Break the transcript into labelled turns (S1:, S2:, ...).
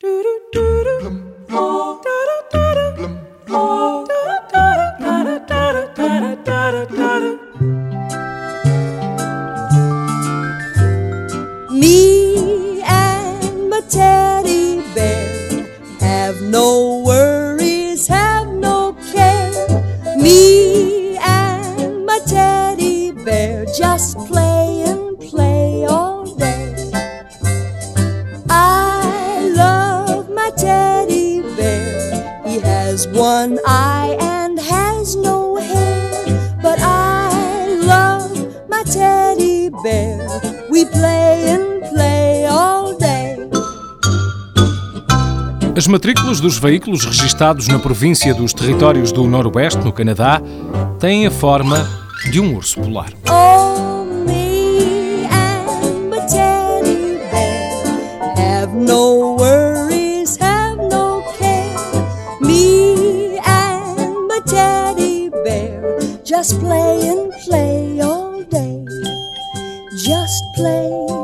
S1: Me and my teddy bear have no worries, have no care. Me and my teddy bear just play has one eye and has no hair. But I love my teddy bear. We play and play all day.
S2: As matrículas dos veículos registados na província dos Territórios do Noroeste, no Canadá, têm a forma de um urso polar.
S1: Oh, me and my teddy bear have no worries, just play and play all day. Just play